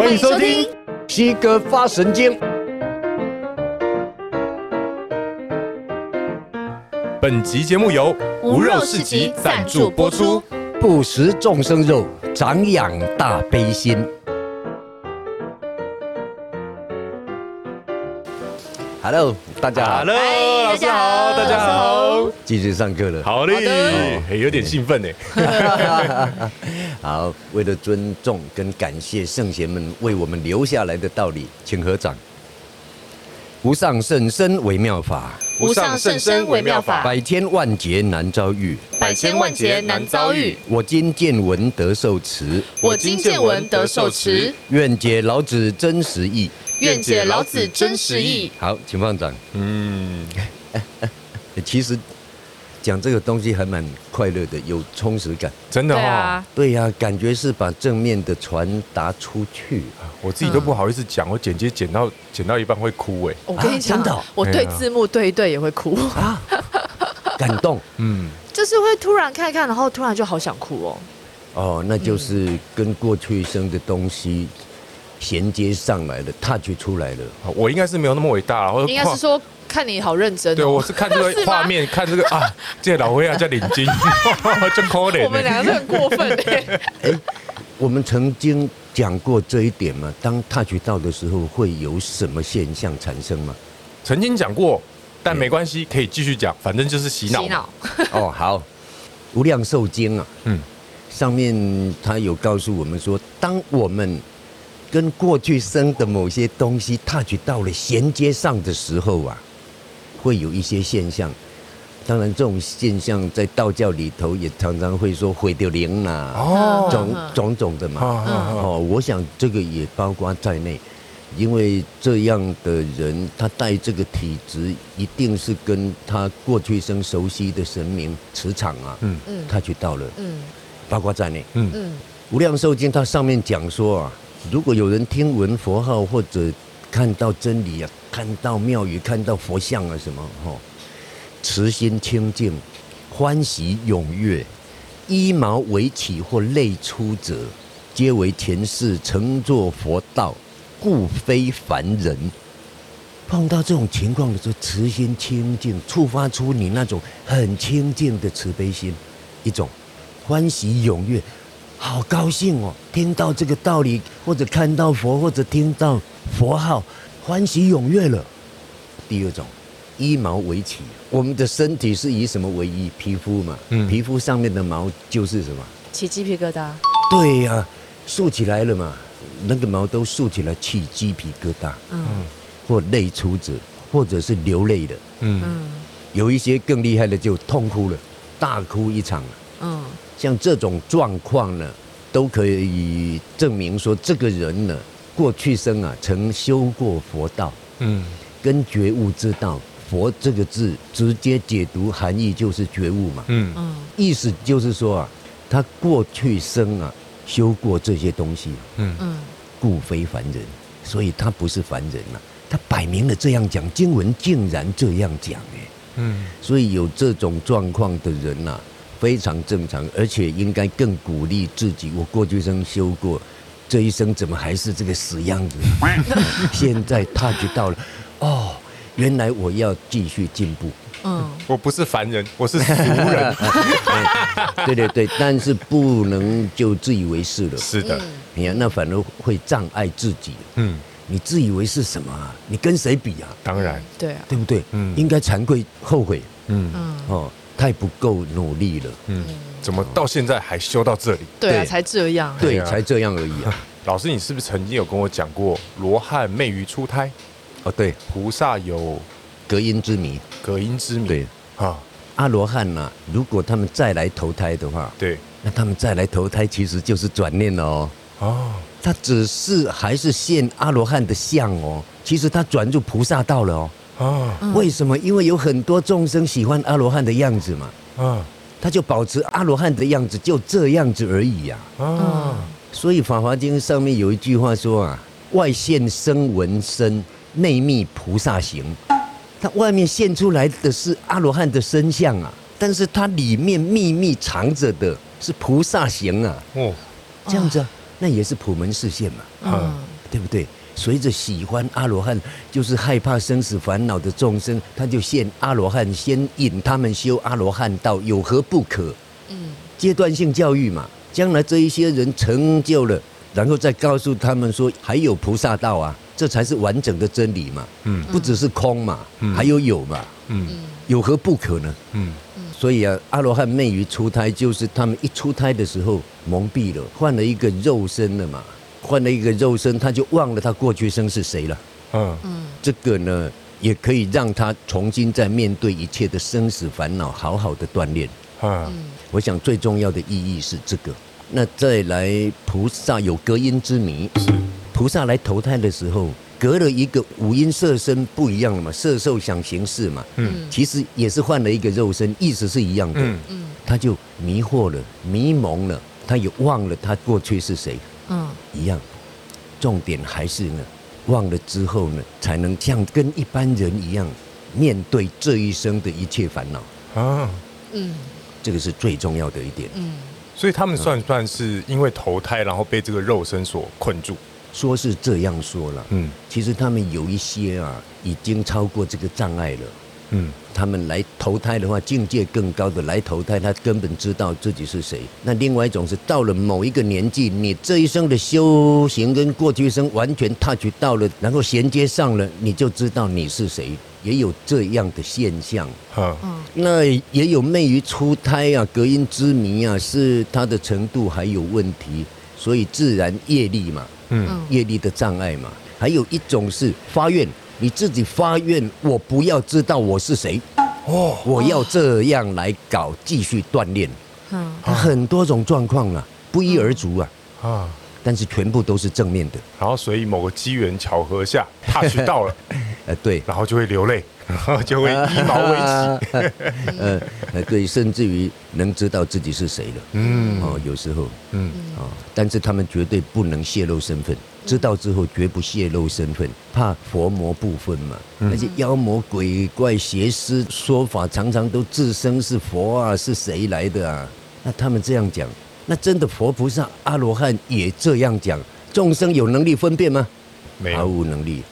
欢迎收听《西哥发神经》。本集节目由无肉市集赞助播出。不食众生肉，长养大悲心。Hello，大家好。Hello，老师好，大家好。继续上课了。好嘞，有点兴奋呢。好，为了尊重跟感谢圣贤们为我们留下来的道理，请合掌。无上甚深微妙法，无上甚深微妙法，百千万劫难遭遇，百千万劫难遭遇。我今见闻得受持，我今见闻得受持。愿解老子真实义，愿解老子真实意。好，请放掌。嗯，其实。讲这个东西还蛮快乐的，有充实感，真的哦。对呀、啊，感觉是把正面的传达出去。我自己都不好意思讲，我剪接剪到剪到一半会哭哎。我跟你讲，真的，我对字幕对一对也会哭啊，感动。嗯，就是会突然看一看，然后突然就好想哭哦。哦，那就是跟过去生的东西衔接上来了，touch 出来了。我应该是没有那么伟大，或者应该是说。看你好认真、哦，对，我是看这个 画面，看这个啊，这老灰啊叫领巾，真 可怜。我们两个都很过分 哎、欸。我们曾经讲过这一点吗？当 touch 到的时候，会有什么现象产生吗？曾经讲过，但没关系，可以继续讲，反正就是洗脑。洗脑。哦，好。无量寿经啊，嗯，上面他有告诉我们说，当我们跟过去生的某些东西 touch 到了衔接上的时候啊。会有一些现象，当然这种现象在道教里头也常常会说毁掉灵啦，哦，种种种的嘛，哦，我想这个也包括在内，因为这样的人他带这个体质，一定是跟他过去生熟悉的神明磁场啊，嗯。嗯，他去到了，嗯，包括在内，嗯。嗯，无量寿经它上面讲说啊，如果有人听闻佛号或者看到真理啊。看到庙宇，看到佛像啊，什么吼，慈心清净，欢喜踊跃，衣毛为起或泪出者，皆为前世乘坐佛道，故非凡人。碰到这种情况的时候，慈心清净，触发出你那种很清净的慈悲心，一种欢喜踊跃，好高兴哦！听到这个道理，或者看到佛，或者听到佛号。欢喜踊跃了。第二种，衣毛为起，我们的身体是以什么为衣？皮肤嘛，嗯，皮肤上面的毛就是什么？起鸡皮疙瘩。对呀、啊，竖起来了嘛，那个毛都竖起来，起鸡皮疙瘩。嗯，或泪出者，或者是流泪的。嗯，有一些更厉害的，就痛哭了，大哭一场。嗯，像这种状况呢，都可以证明说这个人呢。过去生啊，曾修过佛道，嗯，跟觉悟之道，佛这个字直接解读含义就是觉悟嘛，嗯。嗯，意思就是说啊，他过去生啊修过这些东西，嗯。嗯，故非凡人，所以他不是凡人呐、啊，他摆明了这样讲，经文竟然这样讲哎，嗯，所以有这种状况的人呐、啊，非常正常，而且应该更鼓励自己，我过去生修过。这一生怎么还是这个死样子？现在他就到了，哦，原来我要继续进步。嗯，我不是凡人，我是俗人。对对对，但是不能就自以为是了。是的，你看那反而会障碍自己。嗯，你自以为是什么啊？你跟谁比啊？当然，对啊，对不对？嗯，应该惭愧后悔。嗯嗯，哦，太不够努力了。嗯。怎么到现在还修到这里？对啊，才这样。对，才这样而已啊。老师，你是不是曾经有跟我讲过罗汉昧于出胎？哦，对，菩萨有隔音之谜。隔音之谜。对啊，阿罗汉呐，如果他们再来投胎的话，对，那他们再来投胎其实就是转念了哦。哦，他只是还是现阿罗汉的相哦，其实他转入菩萨道了哦。啊，为什么？因为有很多众生喜欢阿罗汉的样子嘛。啊。他就保持阿罗汉的样子，就这样子而已呀。啊，所以《法华经》上面有一句话说啊：“外现生闻身，内密菩萨行。”它外面现出来的是阿罗汉的身相啊，但是它里面秘密藏着的是菩萨行啊。哦，这样子，那也是普门示现嘛。嗯，对不对？随着喜欢阿罗汉，就是害怕生死烦恼的众生，他就现阿罗汉，先引他们修阿罗汉道，有何不可？嗯，阶段性教育嘛，将来这一些人成就了，然后再告诉他们说，还有菩萨道啊，这才是完整的真理嘛。嗯，不只是空嘛，还有有嘛。嗯，有何不可呢？嗯，所以啊，阿罗汉昧于出胎，就是他们一出胎的时候蒙蔽了，换了一个肉身了嘛。换了一个肉身，他就忘了他过去生是谁了。嗯嗯，这个呢，也可以让他重新再面对一切的生死烦恼，好好的锻炼。嗯，我想最重要的意义是这个。那再来，菩萨有隔音之谜。菩萨来投胎的时候，隔了一个五阴色身不一样了嘛？色受想行识嘛。嗯，其实也是换了一个肉身，意思是一样的。嗯嗯，他就迷惑了，迷蒙了，他也忘了他过去是谁。嗯，一样，重点还是呢，忘了之后呢，才能像跟一般人一样面对这一生的一切烦恼啊。嗯，这个是最重要的一点。嗯，所以他们算不算是因为投胎，然后被这个肉身所困住？说是这样说了。嗯，其实他们有一些啊，已经超过这个障碍了。嗯，他们来投胎的话，境界更高的来投胎，他根本知道自己是谁。那另外一种是到了某一个年纪，你这一生的修行跟过去生完全 touch 到了，然后衔接上了，你就知道你是谁。也有这样的现象。哈，那也有昧于出胎啊，隔音之谜啊，是他的程度还有问题，所以自然业力嘛，嗯，业力的障碍嘛。还有一种是发愿。你自己发愿，我不要知道我是谁，哦，我要这样来搞，继续锻炼。嗯，很多种状况啊，不一而足啊。啊，但是全部都是正面的。然后，所以某个机缘巧合下，他去到了，呃，对，然后就会流泪，然 后就会一毛未齐。呃，对，甚至于能知道自己是谁了。嗯，哦，有时候，嗯，啊，但是他们绝对不能泄露身份。知道之后绝不泄露身份，怕佛魔不分嘛。那些妖魔鬼怪、邪师说法，常常都自称是佛啊，是谁来的啊？那他们这样讲，那真的佛菩萨、阿罗汉也这样讲？众生有能力分辨吗？没有，毫无能力。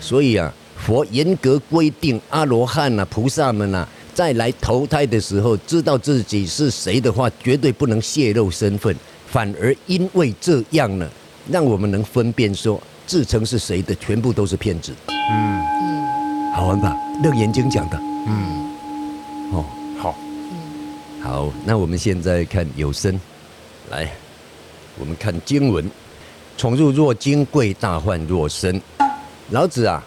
所以啊，佛严格规定，阿罗汉啊、菩萨们啊，在来投胎的时候，知道自己是谁的话，绝对不能泄露身份，反而因为这样呢。让我们能分辨说自称是谁的，全部都是骗子。嗯嗯，好玩吧？楞严经讲的。嗯，哦，好。嗯，好。那我们现在看有声，来，我们看经文：宠入若金，贵大患若身。老子啊，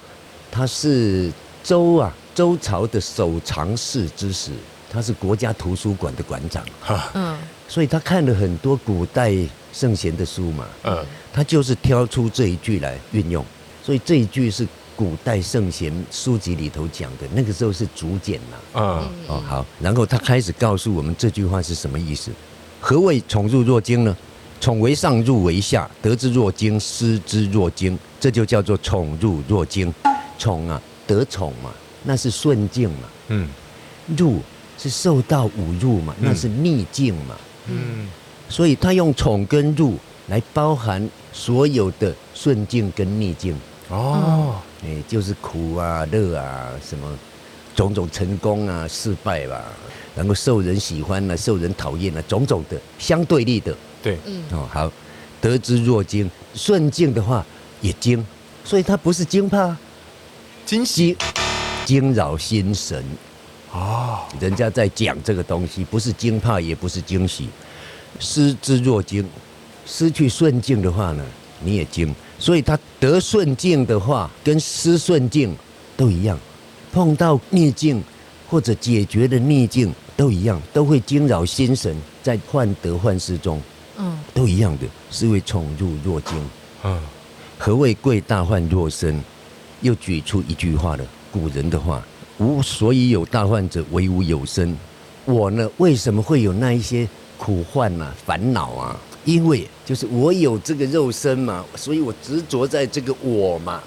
他是周啊周朝的守常侍之时，他是国家图书馆的馆长。哈，嗯，所以他看了很多古代圣贤的书嘛。嗯。他就是挑出这一句来运用，所以这一句是古代圣贤书籍里头讲的，那个时候是竹简呐。啊，哦好，然后他开始告诉我们这句话是什么意思？何谓宠辱若惊呢？宠为上，入为下，得之若惊，失之若惊，这就叫做宠辱若惊。宠啊，得宠嘛，那是顺境嘛。嗯。入是受到侮辱嘛，那是逆境嘛。嗯。所以他用宠跟辱来包含。所有的顺境跟逆境。哦，哎，就是苦啊、乐啊，什么种种成功啊、失败吧，然后受人喜欢啊、受人讨厌啊，种种的相对立的。对，嗯，哦，好，得之若惊，顺境的话也惊，所以它不是惊怕，惊喜，惊扰心神。哦，人家在讲这个东西，不是惊怕，也不是惊喜，失之若惊。失去顺境的话呢，你也惊，所以他得顺境的话，跟失顺境都一样，碰到逆境或者解决的逆境都一样，都会惊扰心神，在患得患失中，嗯，都一样的，是为宠辱若惊。嗯，何谓贵大患若身？又举出一句话了，古人的话：无所以有大患者，为吾有身。我呢，为什么会有那一些苦患啊、烦恼啊？因为就是我有这个肉身嘛，所以我执着在这个我嘛，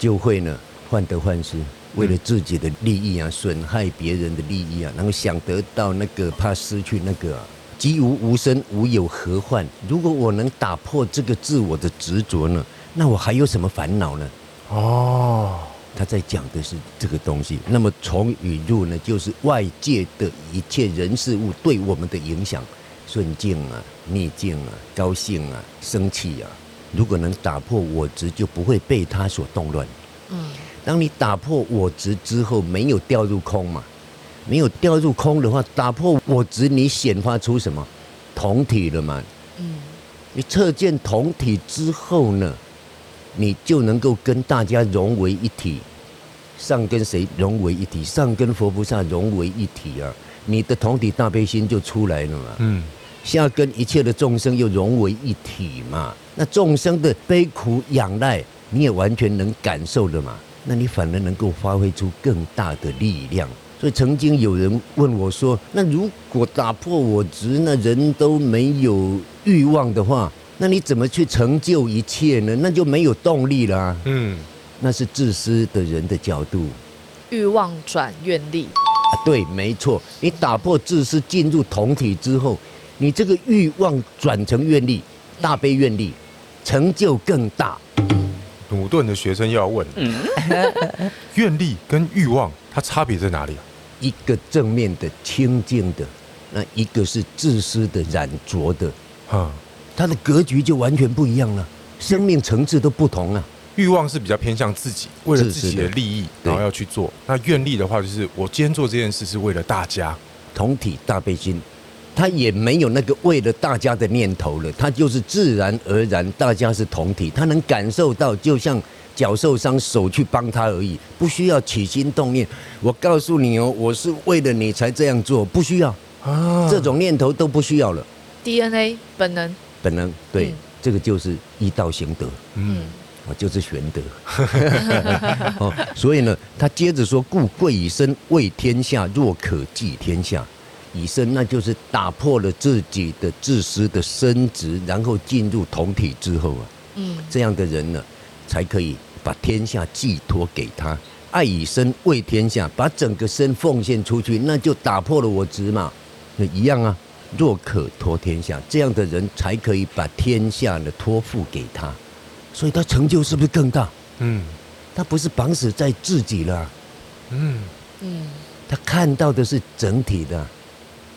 就会呢患得患失，为了自己的利益啊，损害别人的利益啊，然后想得到那个，怕失去那个啊。即无无身，无有何患？如果我能打破这个自我的执着呢，那我还有什么烦恼呢？哦，他在讲的是这个东西。那么从语入呢，就是外界的一切人事物对我们的影响，顺境啊、逆境啊、高兴啊、生气啊。如果能打破我执，就不会被他所动乱。嗯，当你打破我执之后，没有掉入空嘛？没有掉入空的话，打破我执，你显发出什么？同体了嘛？嗯，你测见同体之后呢，你就能够跟大家融为一体。上跟谁融为一体？上跟佛菩萨融为一体啊！你的同体大悲心就出来了嘛。嗯。下跟一切的众生又融为一体嘛？那众生的悲苦仰赖，你也完全能感受的嘛？那你反而能够发挥出更大的力量。所以曾经有人问我说：“那如果打破我执，那人都没有欲望的话，那你怎么去成就一切呢？那就没有动力了啊。”嗯，那是自私的人的角度。欲望转愿力啊，对，没错。你打破自私，进入同体之后。你这个欲望转成愿力，大悲愿力，成就更大。鲁顿的学生又要问：愿力跟欲望，它差别在哪里啊？一个正面的清净的，那一个是自私的染浊的，啊，它的格局就完全不一样了，生命层次都不同了。欲望是比较偏向自己，为了自己的利益，然后要去做。那愿力的话，就是我今天做这件事是为了大家，同体大悲心。他也没有那个为了大家的念头了，他就是自然而然，大家是同体，他能感受到，就像脚受伤，手去帮他而已，不需要起心动念。我告诉你哦，我是为了你才这样做，不需要啊，这种念头都不需要了。DNA 本能，本能，对，嗯、这个就是依道行德，嗯，我就是玄德。哦，所以呢，他接着说，故贵以身为天下，若可济天下。以身，那就是打破了自己的自私的身执，然后进入同体之后啊，嗯，这样的人呢，才可以把天下寄托给他。爱以身为天下，把整个身奉献出去，那就打破了我执嘛，那一样啊。若可托天下，这样的人才可以把天下呢托付给他，所以他成就是不是更大？嗯，他不是绑死在自己了，嗯。嗯，他看到的是整体的。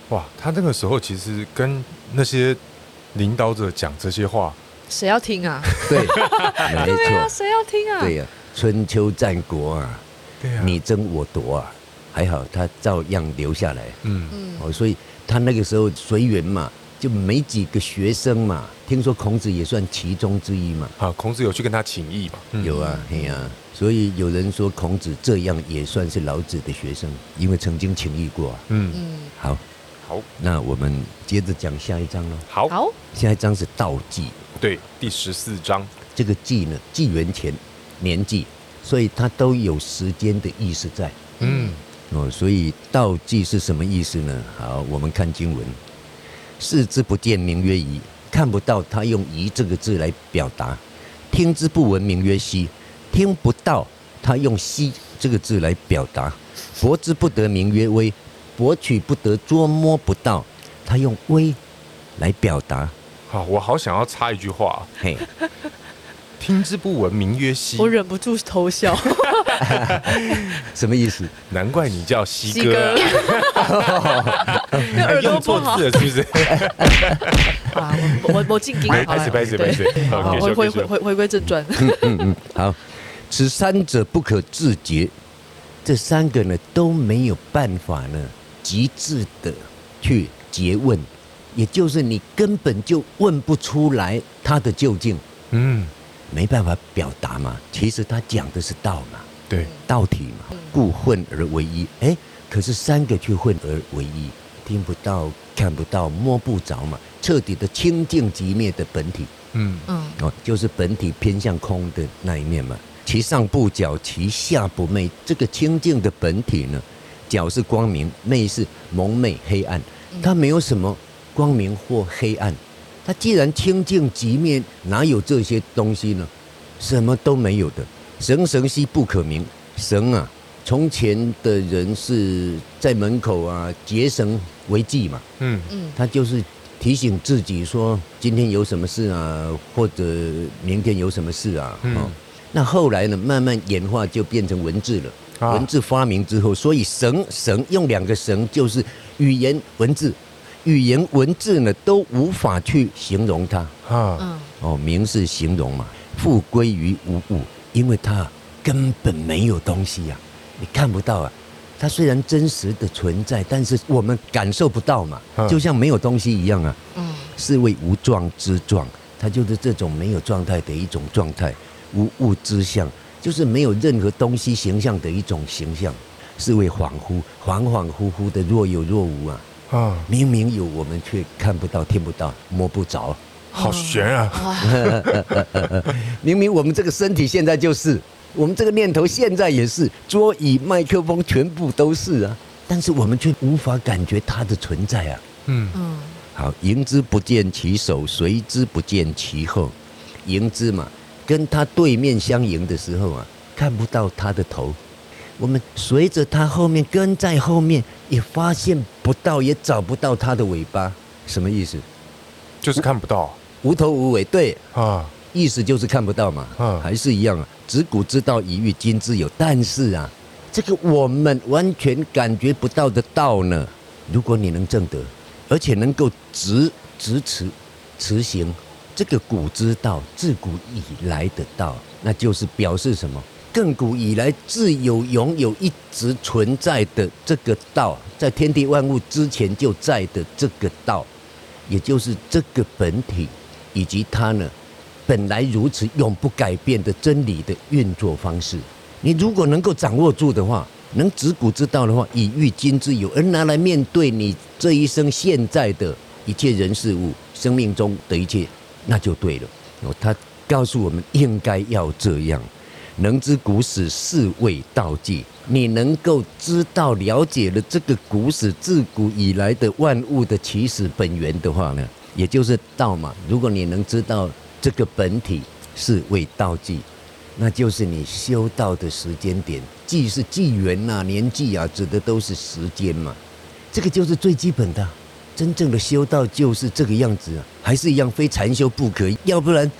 哇，他那个时候其实跟那些领导者讲这些话，谁要听啊？对，没错，谁要听啊？对呀，春秋战国啊，对呀，你争我夺啊，还好他照样留下来。嗯嗯，哦，所以他那个时候随缘嘛，就没几个学生嘛。听说孔子也算其中之一嘛。啊，孔子有去跟他请益嘛？有啊，嘿呀。所以有人说孔子这样也算是老子的学生，因为曾经请益过。嗯嗯，好。好，那我们接着讲下一章喽。好，好，下一章是道纪，对，第十四章。这个纪呢，纪元前年纪，所以它都有时间的意思在。嗯，哦，所以道纪是什么意思呢？好，我们看经文，视之不见，名曰夷。看不到，他用夷这个字来表达；听之不闻，名曰希。听不到，他用希这个字来表达；博之不得，名曰微。博取不得，捉摸不到，他用微来表达。好，我好想要插一句话。嘿，听之不闻，名曰希。我忍不住偷笑。什么意思？难怪你叫西哥。耳朵不好，是不是？啊，我我我进京。没事没事没事。回回回回回归正传。嗯嗯嗯，好，此三者不可自决。这三个呢都没有办法呢。极致的去诘问，也就是你根本就问不出来他的究竟，嗯，没办法表达嘛。其实他讲的是道嘛，对，道体嘛，故混而为一。哎，可是三个却混而为一，听不到、看不到、摸不着嘛，彻底的清净寂灭的本体，嗯嗯，哦，就是本体偏向空的那一面嘛。其上不皎，其下不昧，这个清净的本体呢？皎是光明，昧是蒙昧黑暗。它没有什么光明或黑暗。它既然清净寂灭，哪有这些东西呢？什么都没有的。绳绳兮不可名。神啊，从前的人是在门口啊结绳为记嘛。嗯嗯，他就是提醒自己说今天有什么事啊，或者明天有什么事啊。嗯。那后来呢，慢慢演化就变成文字了。啊、文字发明之后，所以神神用两个神，就是语言文字，语言文字呢都无法去形容它。啊。嗯。哦，名是形容嘛，复归于无物，因为它根本没有东西呀、啊，你看不到啊。它虽然真实的存在，但是我们感受不到嘛，就像没有东西一样啊。嗯，是谓无状之状，它就是这种没有状态的一种状态，无物之象，就是没有任何东西形象的一种形象，是谓恍惚，恍恍惚惚的若有若无啊。啊，明明有，我们却看不到、听不到、摸不着，好悬啊！明明我们这个身体现在就是。我们这个念头现在也是，桌椅、麦克风全部都是啊，但是我们却无法感觉它的存在啊。嗯嗯。好，迎之不见其首，随之不见其后。迎之嘛，跟他对面相迎的时候啊，看不到他的头；我们随着他后面跟在后面，也发现不到，也找不到他的尾巴。什么意思？就是看不到，无头无尾。对啊。意思就是看不到嘛，还是一样啊。执古之道，以御今之有。但是啊，这个我们完全感觉不到的道呢，如果你能证得，而且能够执执持持行这个古之道，自古以来的道，那就是表示什么？亘古以来自有永有一直存在的这个道，在天地万物之前就在的这个道，也就是这个本体以及它呢。本来如此永不改变的真理的运作方式，你如果能够掌握住的话，能执古之道的话，以御今之有，而拿来面对你这一生现在的一切人事物，生命中的一切，那就对了。哦，他告诉我们应该要这样，能知古始，是谓道纪。你能够知道了解了这个古史，自古以来的万物的起始本源的话呢，也就是道嘛。如果你能知道。这个本体是为道纪，那就是你修道的时间点，纪是纪元呐、年纪啊，指的都是时间嘛。这个就是最基本的，真正的修道就是这个样子啊，还是一样非禅修不可，要不然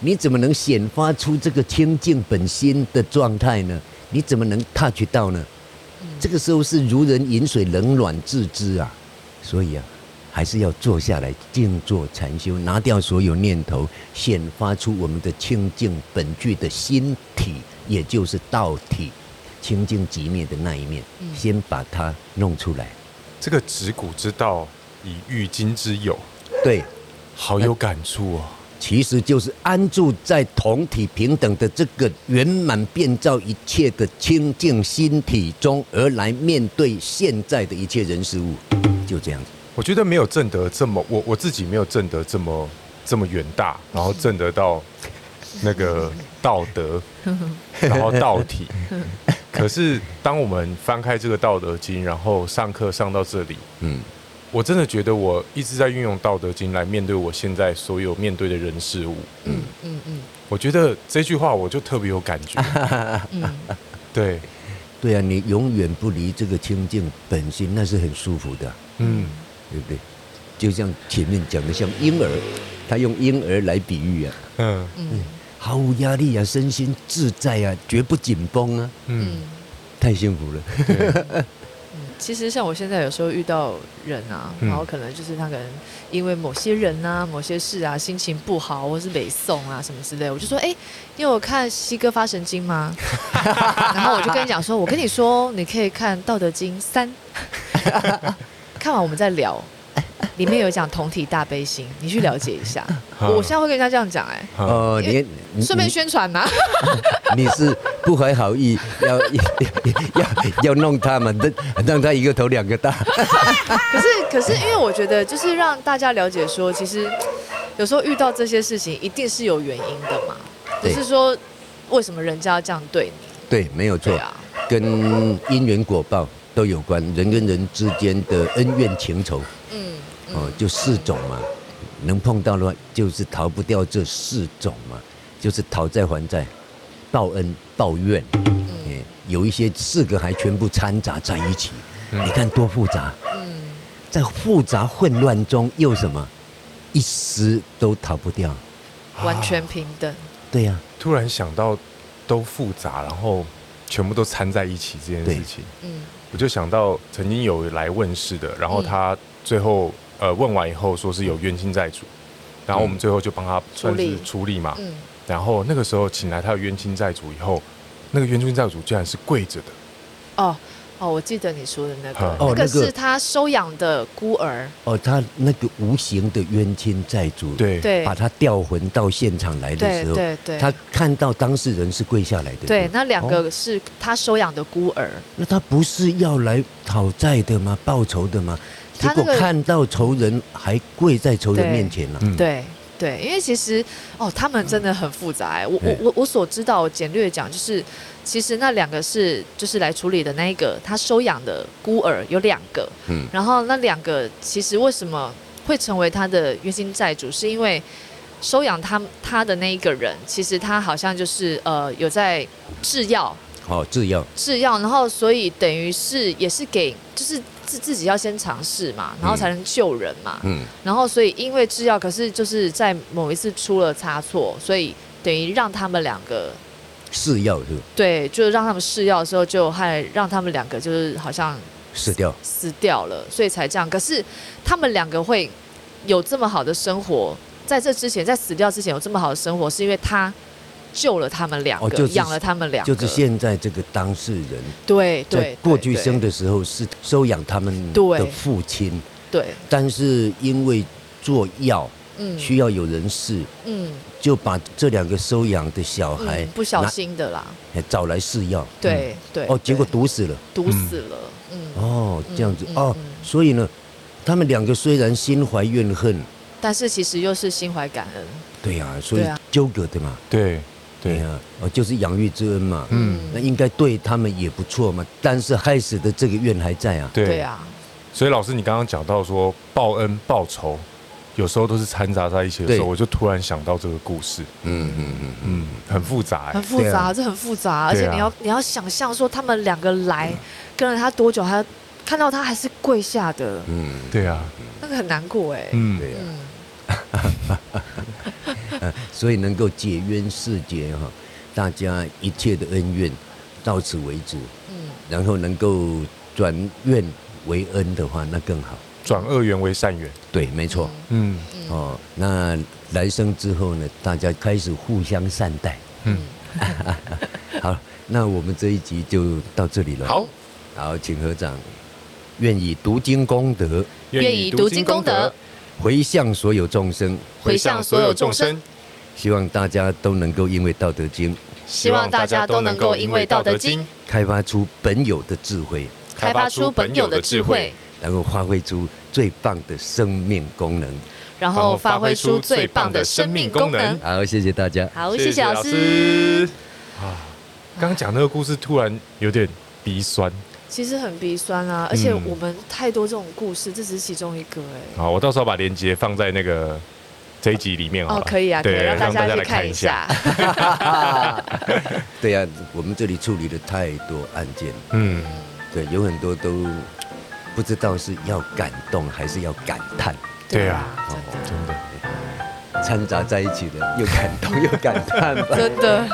你怎么能显发出这个清净本心的状态呢？你怎么能 touch 到呢？这个时候是如人饮水，冷暖自知啊。所以啊。还是要坐下来静坐禅修，拿掉所有念头，显发出我们的清净本具的心体，也就是道体，清净极灭的那一面，先把它弄出来。这个执古之道，以御今之有，对，好有感触哦。其实就是安住在同体平等的这个圆满变造一切的清净心体中，而来面对现在的一切人事物，就这样子。我觉得没有证得这么，我我自己没有证得这么这么远大，然后证得到那个 道德，然后道体。可是当我们翻开这个《道德经》，然后上课上到这里，嗯，我真的觉得我一直在运用《道德经》来面对我现在所有面对的人事物。嗯嗯嗯，我觉得这句话我就特别有感觉。对，对啊，你永远不离这个清净本心，那是很舒服的。嗯。对不对？就像前面讲的，像婴儿，他用婴儿来比喻啊，嗯嗯，毫无压力啊，身心自在啊，绝不紧绷啊，嗯，太幸福了。嗯，其实像我现在有时候遇到人啊，然后可能就是他可能因为某些人啊、某些事啊，心情不好，或是北宋啊什么之类，我就说，哎，你有看西哥发神经吗？然后我就跟你讲说，我跟你说，你可以看《道德经》三。看完我们再聊，里面有讲同体大悲心，你去了解一下。我现在会跟人家这样讲，哎，哦，你顺便宣传呐。你是不怀好意，要要要弄他们，让让他一个头两个大。可是可是，因为我觉得就是让大家了解说，其实有时候遇到这些事情，一定是有原因的嘛。不是说为什么人家要这样对你？对，没有错，跟因缘果报。都有关人跟人之间的恩怨情仇，嗯，哦，就四种嘛，能碰到的话，就是逃不掉这四种嘛，就是讨债还债、报恩报怨，嗯，有一些四个还全部掺杂在一起，你看多复杂，嗯，在复杂混乱中又什么？一丝都逃不掉，完全平等。对呀、啊，突然想到都复杂，然后全部都掺在一起这件事情，嗯，我就想到曾经有来问世的，然后他最后呃问完以后说是有冤亲债主，然后我们最后就帮他算是处理。嘛，嗯，然后那个时候请来他的冤亲债主以后，那个冤亲债主竟然是跪着的，哦。哦，我记得你说的那个，哦、那个是他收养的孤儿。哦，他那个无形的冤亲债主，对对，把他调魂到现场来的时候，对对，对他看到当事人是跪下来的。对，那两个是他收养的孤儿。那他不是要来讨债的吗？报仇的吗？结果看到仇人还跪在仇人面前了、啊。对对，因为其实哦，他们真的很复杂。我我我我所知道，简略讲就是。其实那两个是就是来处理的那一个，他收养的孤儿有两个，嗯，然后那两个其实为什么会成为他的冤亲债主，是因为收养他他的那一个人，其实他好像就是呃有在制药，哦，制药，制药，然后所以等于是也是给就是自自己要先尝试嘛，然后才能救人嘛，嗯，然后所以因为制药，可是就是在某一次出了差错，所以等于让他们两个。试药是吧？对，就是让他们试药的时候，就害让他们两个就是好像死掉，死掉了，所以才这样。可是他们两个会有这么好的生活，在这之前，在死掉之前有这么好的生活，是因为他救了他们两个，养、哦、了他们两个。就是现在这个当事人，对对，过去生的时候是收养他们的父亲，对，但是因为做药。嗯，需要有人试，嗯，就把这两个收养的小孩、嗯、不小心的啦，找来试药，对对，哦，结果毒死了，毒死了，嗯，哦，这样子，哦，所以呢，他们两个虽然心怀怨恨，但是其实又是心怀感恩，对呀，所以纠葛的嘛，对对。呀，哦，就是养育之恩嘛，嗯，那应该对他们也不错嘛，但是害死的这个怨还在啊，对。啊，所以老师你刚刚讲到说报恩报仇。有时候都是掺杂在一起的时候，我就突然想到这个故事。嗯嗯嗯嗯，很复杂、欸，很复杂，啊、这很复杂，而且你要你要想象说他们两个来、嗯、跟了他多久，他看到他还是跪下的。嗯，对啊，那个很难过哎、欸。嗯，对啊。嗯、所以能够解冤释结哈，大家一切的恩怨到此为止。嗯，然后能够转怨为恩的话，那更好。转恶缘为善缘，对，没错。嗯，哦，那来生之后呢，大家开始互相善待。嗯，好，那我们这一集就到这里了。好，好，请合掌。愿以读经功德，愿以读经功德，回向所有众生，回向所有众生。希望大家都能够因为《道德经》，希望大家都能够因为《道德经》，开发出本有的智慧，开发出本有的智慧。然后发挥出最棒的生命功能，然后发挥出最棒的生命功能。好，谢谢大家。好，谢谢老师。啊，刚刚讲那个故事突然有点鼻酸。其实很鼻酸啊，而且我们太多这种故事，这只是其中一个哎。好，我到时候把链接放在那个这一集里面哦。可以啊，可以让大家来看一下。对呀，我们这里处理了太多案件。嗯，对，有很多都。不知道是要感动还是要感叹？对啊，哦，真的，掺杂在一起的，又感动又感叹吧。真的。